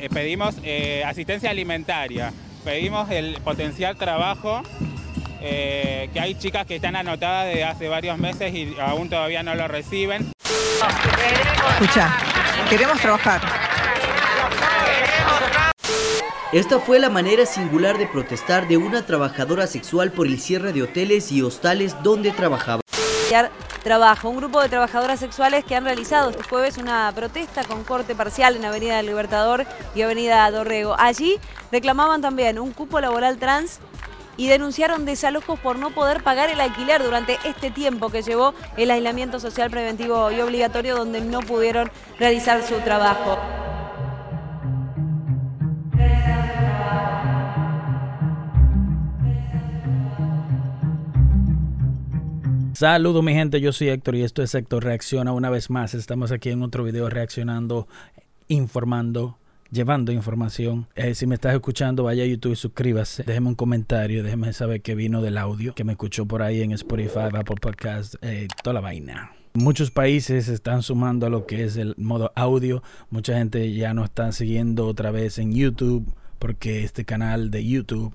Eh, pedimos eh, asistencia alimentaria, pedimos el potencial trabajo, eh, que hay chicas que están anotadas desde hace varios meses y aún todavía no lo reciben. Escucha, queremos trabajar. Esta fue la manera singular de protestar de una trabajadora sexual por el cierre de hoteles y hostales donde trabajaba. Un grupo de trabajadoras sexuales que han realizado este jueves una protesta con corte parcial en Avenida del Libertador y Avenida Dorrego. Allí reclamaban también un cupo laboral trans y denunciaron desalojos por no poder pagar el alquiler durante este tiempo que llevó el aislamiento social preventivo y obligatorio donde no pudieron realizar su trabajo. Saludos mi gente, yo soy Héctor y esto es Héctor Reacciona una vez más. Estamos aquí en otro video reaccionando, informando, llevando información. Eh, si me estás escuchando, vaya a YouTube y suscríbase. Déjeme un comentario, déjeme saber que vino del audio, que me escuchó por ahí en Spotify, Apple Podcast, eh, toda la vaina. Muchos países están sumando a lo que es el modo audio. Mucha gente ya no está siguiendo otra vez en YouTube porque este canal de YouTube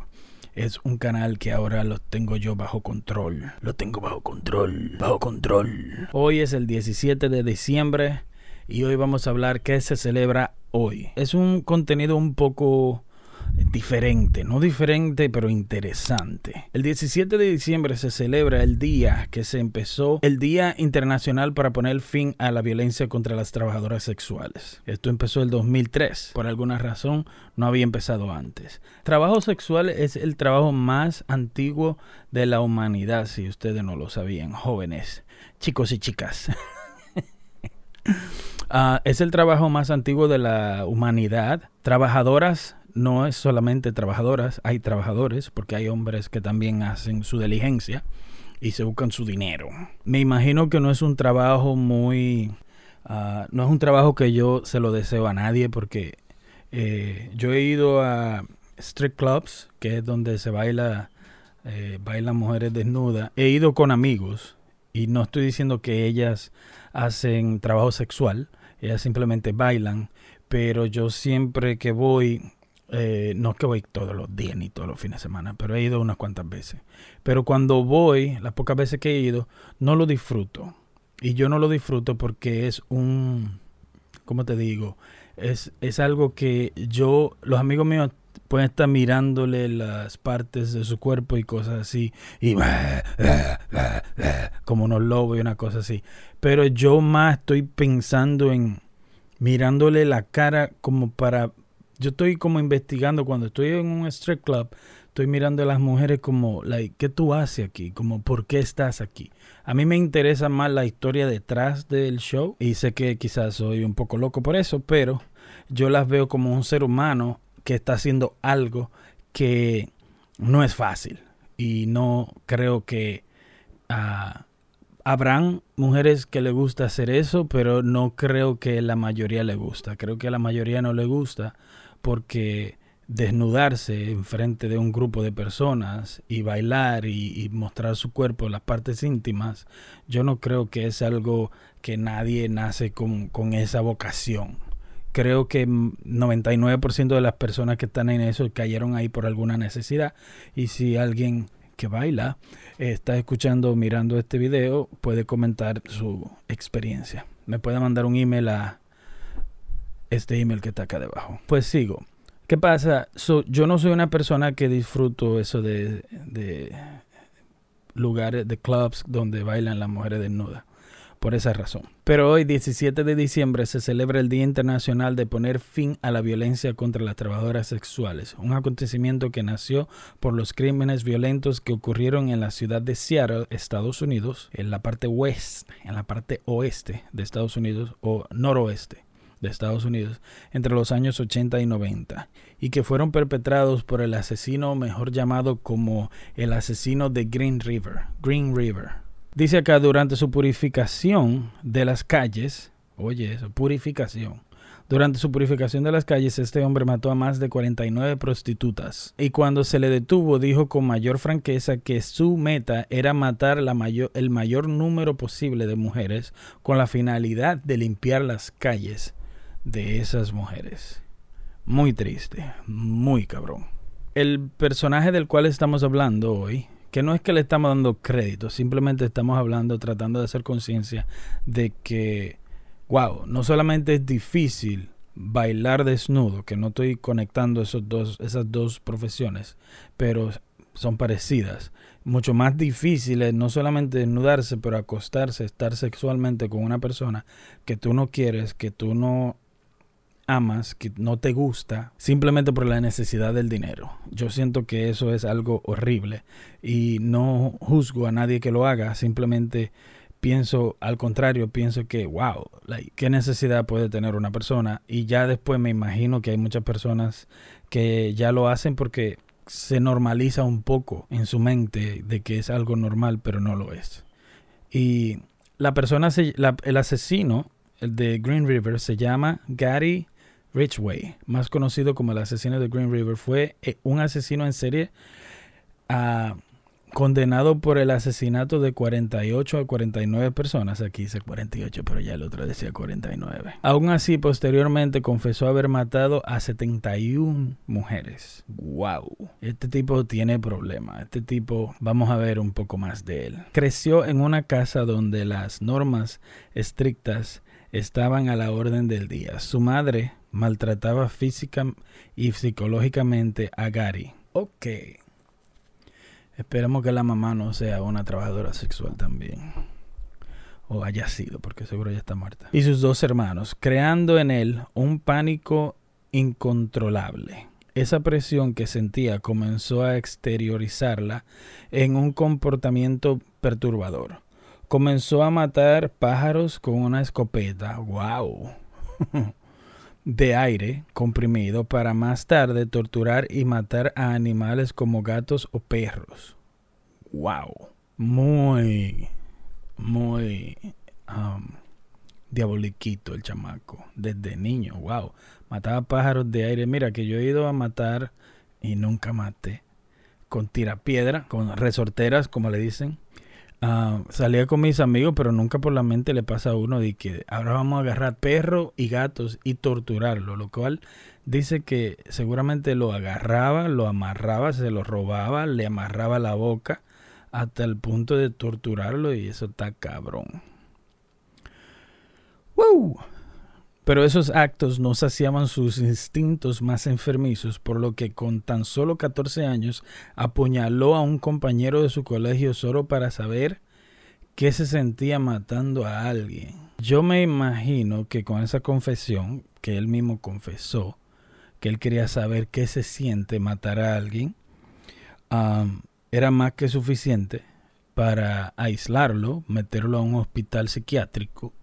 es un canal que ahora lo tengo yo bajo control. Lo tengo bajo control, bajo control. Hoy es el 17 de diciembre y hoy vamos a hablar qué se celebra hoy. Es un contenido un poco diferente, no diferente, pero interesante. El 17 de diciembre se celebra el día que se empezó el Día Internacional para poner fin a la violencia contra las trabajadoras sexuales. Esto empezó el 2003. Por alguna razón no había empezado antes. Trabajo sexual es el trabajo más antiguo de la humanidad, si ustedes no lo sabían, jóvenes, chicos y chicas. Ah, es el trabajo más antiguo de la humanidad. Trabajadoras no es solamente trabajadoras, hay trabajadores, porque hay hombres que también hacen su diligencia y se buscan su dinero. Me imagino que no es un trabajo muy... Ah, no es un trabajo que yo se lo deseo a nadie porque eh, yo he ido a street clubs, que es donde se baila, eh, bailan mujeres desnudas. He ido con amigos y no estoy diciendo que ellas hacen trabajo sexual, ellas simplemente bailan, pero yo siempre que voy eh, no es que voy todos los días ni todos los fines de semana, pero he ido unas cuantas veces. Pero cuando voy, las pocas veces que he ido, no lo disfruto. Y yo no lo disfruto porque es un, ¿cómo te digo? Es, es algo que yo, los amigos míos pueden estar mirándole las partes de su cuerpo y cosas así, y como unos lobos y una cosa así. Pero yo más estoy pensando en mirándole la cara como para yo estoy como investigando cuando estoy en un strip club, estoy mirando a las mujeres como, like, ¿qué tú haces aquí? Como, ¿por qué estás aquí? A mí me interesa más la historia detrás del show y sé que quizás soy un poco loco por eso, pero yo las veo como un ser humano que está haciendo algo que no es fácil y no creo que uh, habrán mujeres que le gusta hacer eso, pero no creo que la mayoría le gusta. Creo que a la mayoría no le gusta porque desnudarse en frente de un grupo de personas y bailar y, mostrar su cuerpo, las partes íntimas, yo no creo que es algo que nadie nace con, con esa vocación. Creo que 99% de las personas que están en eso cayeron ahí por alguna necesidad y si alguien que baila está escuchando mirando este video puede comentar su experiencia. Me puede mandar un email a este email que está acá debajo. Pues sigo. ¿Qué pasa? yo no soy una persona que disfruto eso de, de lugares, de clubs donde bailan las mujeres desnudas. Por esa razón. Pero hoy, 17 de diciembre, se celebra el Día Internacional de poner fin a la violencia contra las trabajadoras sexuales, un acontecimiento que nació por los crímenes violentos que ocurrieron en la ciudad de Seattle, Estados Unidos, en la parte oeste, en la parte oeste de Estados Unidos o noroeste de Estados Unidos entre los años 80 y 90 y que fueron perpetrados por el asesino mejor llamado como el asesino de Green River, Green River. Dice acá durante su purificación de las calles, oye eso, purificación. Durante su purificación de las calles, este hombre mató a más de 49 prostitutas. Y cuando se le detuvo, dijo con mayor franqueza que su meta era matar la mayor, el mayor número posible de mujeres con la finalidad de limpiar las calles de esas mujeres. Muy triste, muy cabrón. El personaje del cual estamos hablando hoy, que no es que le estamos dando crédito, simplemente estamos hablando, tratando de hacer conciencia de que, wow, no solamente es difícil bailar desnudo, que no estoy conectando esos dos, esas dos profesiones, pero son parecidas. Mucho más difícil es no solamente desnudarse, pero acostarse, estar sexualmente con una persona que tú no quieres, que tú no amas, que no te gusta, simplemente por la necesidad del dinero. Yo siento que eso es algo horrible y no juzgo a nadie que lo haga, simplemente pienso al contrario, pienso que, wow, qué necesidad puede tener una persona. Y ya después me imagino que hay muchas personas que ya lo hacen porque se normaliza un poco en su mente de que es algo normal, pero no lo es. Y la persona, el asesino el de Green River se llama Gary Richway, más conocido como el asesino de Green River. Fue eh, un asesino en serie a condenado por el asesinato de 48 a 49 personas. Aquí dice 48, pero ya el otro decía 49. Aún así, posteriormente confesó haber matado a 71 mujeres. ¡Wow! Este tipo tiene problemas. Este tipo, vamos a ver un poco más de él. Creció en una casa donde las normas estrictas estaban a la orden del día. Su madre maltrataba física y psicológicamente a Gary. Ok. Esperemos que la mamá no sea una trabajadora sexual también. O haya sido, porque seguro ya está muerta. Y sus dos hermanos, creando en él un pánico incontrolable. Esa presión que sentía comenzó a exteriorizarla en un comportamiento perturbador. Comenzó a matar pájaros con una escopeta. ¡Wow! de aire comprimido para más tarde torturar y matar a animales como gatos o perros. ¡Wow! Muy, muy um, diaboliquito el chamaco desde niño. ¡Wow! Mataba pájaros de aire. Mira que yo he ido a matar y nunca maté. Con tirapiedra, con resorteras, como le dicen. Ah, salía con mis amigos, pero nunca por la mente le pasa a uno de que ahora vamos a agarrar perros y gatos y torturarlo, lo cual dice que seguramente lo agarraba, lo amarraba, se lo robaba, le amarraba la boca hasta el punto de torturarlo y eso está cabrón. ¡Wow! Pero esos actos no saciaban sus instintos más enfermizos, por lo que con tan solo 14 años apuñaló a un compañero de su colegio solo para saber qué se sentía matando a alguien. Yo me imagino que con esa confesión, que él mismo confesó, que él quería saber qué se siente matar a alguien, era más que suficiente para aislarlo, meterlo a un hospital psiquiátrico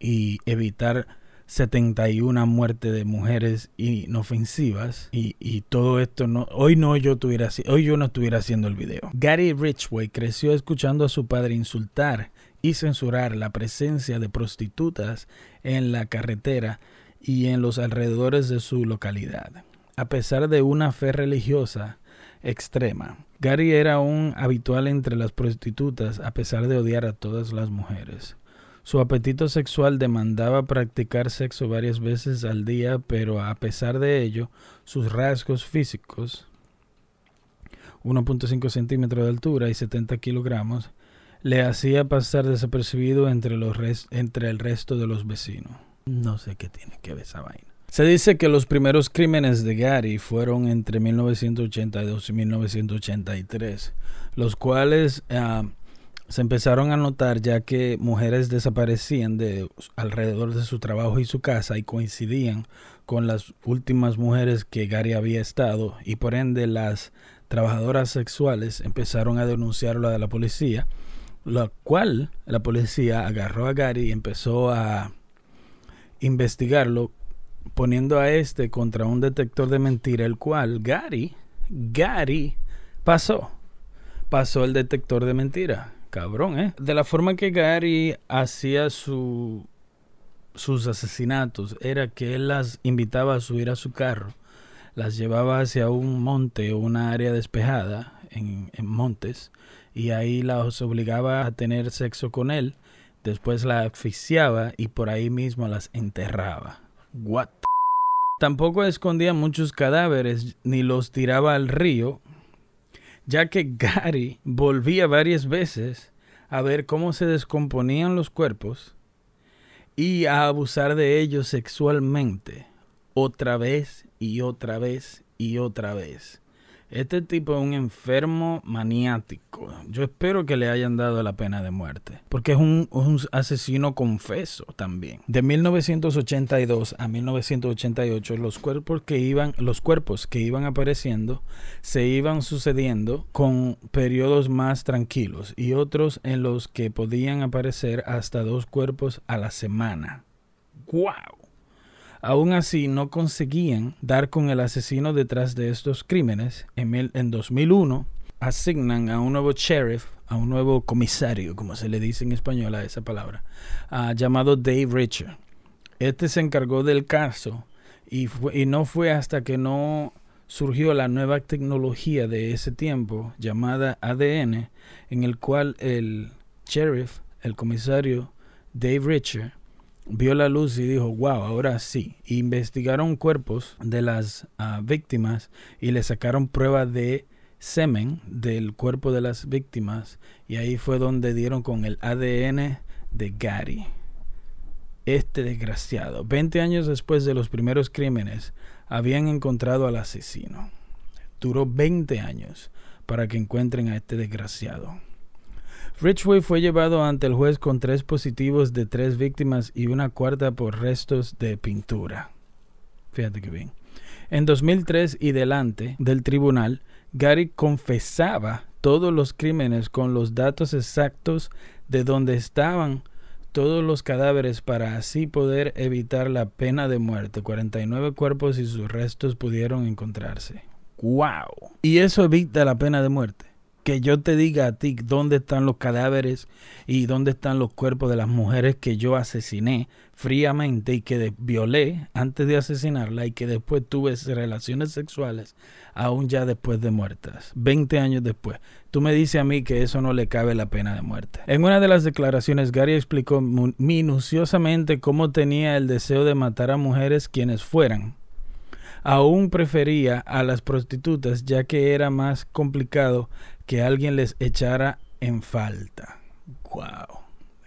y evitar 71 muertes de mujeres inofensivas y, y, todo esto no hoy no yo tuviera hoy yo no estuviera haciendo el video. Gary Richway creció escuchando a su padre insultar y censurar la presencia de prostitutas en la carretera y en los alrededores de su localidad. A pesar de una fe religiosa extrema, Gary era un habitual entre las prostitutas a pesar de odiar a todas las mujeres. Su apetito sexual demandaba practicar sexo varias veces al día, pero a pesar de ello, sus rasgos físicos, 1.5 centímetros de altura y 70 kilogramos, le hacía pasar desapercibido entre, los entre el resto de los vecinos. No sé qué tiene que ver esa vaina. Se dice que los primeros crímenes de Gary fueron entre 1982 y 1983, los cuales ah, se empezaron a notar ya que mujeres desaparecían de alrededor de su trabajo y su casa y coincidían con las últimas mujeres que Gary había estado y por ende las trabajadoras sexuales empezaron a denunciarlo a la policía, lo cual la policía agarró a Gary y empezó a investigarlo poniendo a este contra un detector de mentira el cual Gary Gary pasó pasó el detector de mentira Cabrón, ¿eh? De la forma que Gary hacía su, sus asesinatos era que él las invitaba a subir a su carro, las llevaba hacia un monte o una área despejada en, en montes y ahí las obligaba a tener sexo con él, después la asfixiaba y por ahí mismo las enterraba. What Tampoco escondía muchos cadáveres ni los tiraba al río, ya que Gary volvía varias veces a ver cómo se descomponían los cuerpos y a abusar de ellos sexualmente otra vez y otra vez y otra vez. Este tipo es un enfermo maniático. Yo espero que le hayan dado la pena de muerte. Porque es un, asesino confeso también. De 1982 a 1988, los cuerpos que iban, los cuerpos que iban apareciendo se iban sucediendo con periodos más tranquilos y otros en los que podían aparecer hasta dos cuerpos a la semana. ¡Guau! Aún así, no conseguían dar con el asesino detrás de estos crímenes. En, en 2001, asignan a un nuevo sheriff, a un nuevo comisario, como se le dice en español a esa palabra, uh, llamado Dave Richard. Este se encargó del caso y, y no fue hasta que no surgió la nueva tecnología de ese tiempo llamada ADN, en el cual el sheriff, el comisario Dave Richard, vio la luz y dijo, wow, ahora sí. Investigaron cuerpos de las ah, víctimas y le sacaron pruebas de semen del cuerpo de las víctimas y ahí fue donde dieron con el ADN de Gary. Este desgraciado, 20 años después de los primeros crímenes, habían encontrado al asesino. Duró 20 años para que encuentren a este desgraciado. Richway fue llevado ante el juez con tres positivos de tres víctimas y una cuarta por restos de pintura. Fíjate que bien. En 2003 y delante del tribunal, Gary confesaba todos los crímenes con los datos exactos de dónde estaban todos los cadáveres para así poder evitar la pena de muerte. 49 cuerpos y sus restos pudieron encontrarse. ¡Wow! Y eso evita la pena de muerte que yo te diga a ti dónde están los cadáveres y dónde están los cuerpos de las mujeres que yo asesiné fríamente y que violé antes de asesinarla y que después tuve relaciones sexuales aún ya después de muertas, 20 años después. Tú me dices a mí que eso no le cabe la pena de muerte. En una de las declaraciones, Gary explicó minuciosamente cómo tenía el deseo de matar a mujeres quienes fueran aún prefería a las prostitutas ya que era más complicado que alguien les echara en falta. Wow.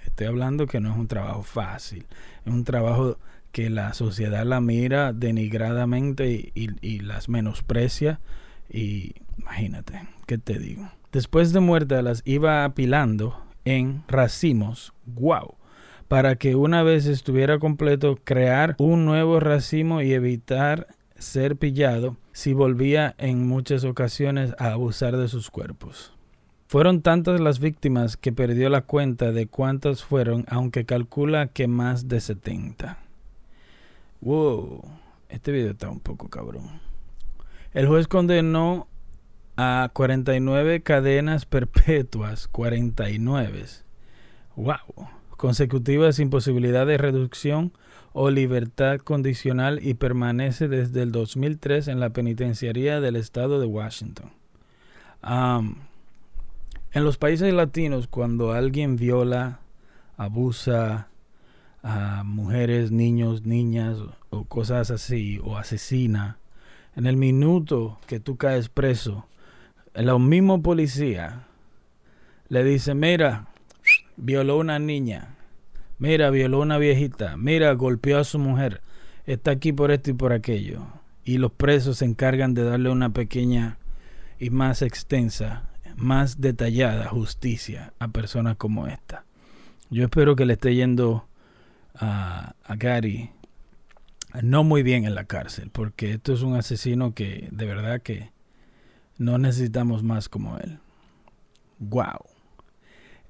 Estoy hablando que no es un trabajo fácil, es un trabajo que la sociedad la mira denigradamente y, las menosprecia. Y imagínate, ¿qué te digo? Después de muerta las iba apilando en racimos. Wow para que una vez estuviera completo crear un nuevo racimo y evitar ser pillado si volvía en muchas ocasiones a abusar de sus cuerpos. Fueron tantas las víctimas que perdió la cuenta de cuántas fueron, aunque calcula que más de 70. Wow, este video está un poco cabrón. El juez condenó a 49 cadenas perpetuas, 49. Wow, consecutivas sin posibilidad de reducción o libertad condicional y permanece desde el 2003 en la penitenciaría del estado de Washington. en los países latinos, cuando alguien viola, abusa a mujeres, niños, niñas o cosas así, o asesina, en el minuto que tú caes preso, el mismo policía le dice, mira, violó una niña, Mira, violó una viejita. Mira, golpeó a su mujer. Está aquí por esto y por aquello. Y los presos se encargan de darle una pequeña y más extensa, más detallada justicia a personas como esta. Yo espero que le esté yendo a, a Gary no muy bien en la cárcel, porque esto es un asesino que de verdad que no necesitamos más como él. Wow.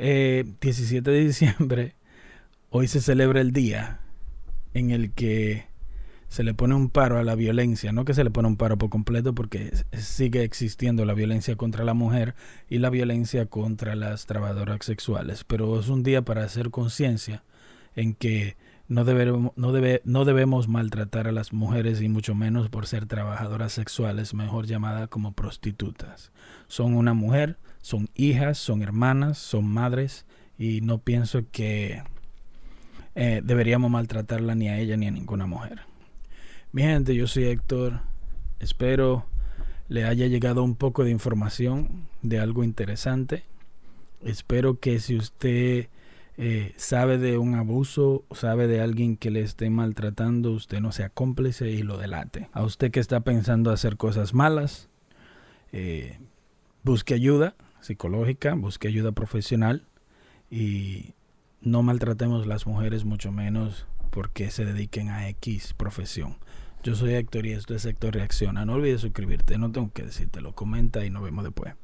17 eh, de diciembre Hoy se celebra el día en el que se le pone un paro a la violencia, no que se le pone un paro por completo porque sigue existiendo la violencia contra la mujer y la violencia contra las trabajadoras sexuales, pero es un día para hacer conciencia en que no debemos, no, debe, no debemos maltratar a las mujeres y mucho menos por ser trabajadoras sexuales, mejor llamadas como prostitutas. Son una mujer, son hijas, son hermanas, son madres y no pienso que eh, deberíamos maltratarla ni a ella ni a ninguna mujer. Mi gente, yo soy Héctor. Espero le haya llegado un poco de información de algo interesante. Espero que si usted eh, sabe de un abuso, sabe de alguien que le esté maltratando, usted no sea cómplice y lo delate. A usted que está pensando hacer cosas malas, eh, busque ayuda psicológica, busque ayuda profesional y no maltratemos las mujeres mucho menos porque se dediquen a X profesión. Yo soy Héctor y esto es Héctor Reacciona. No olvides suscribirte, no tengo que decírtelo. Comenta y nos vemos después.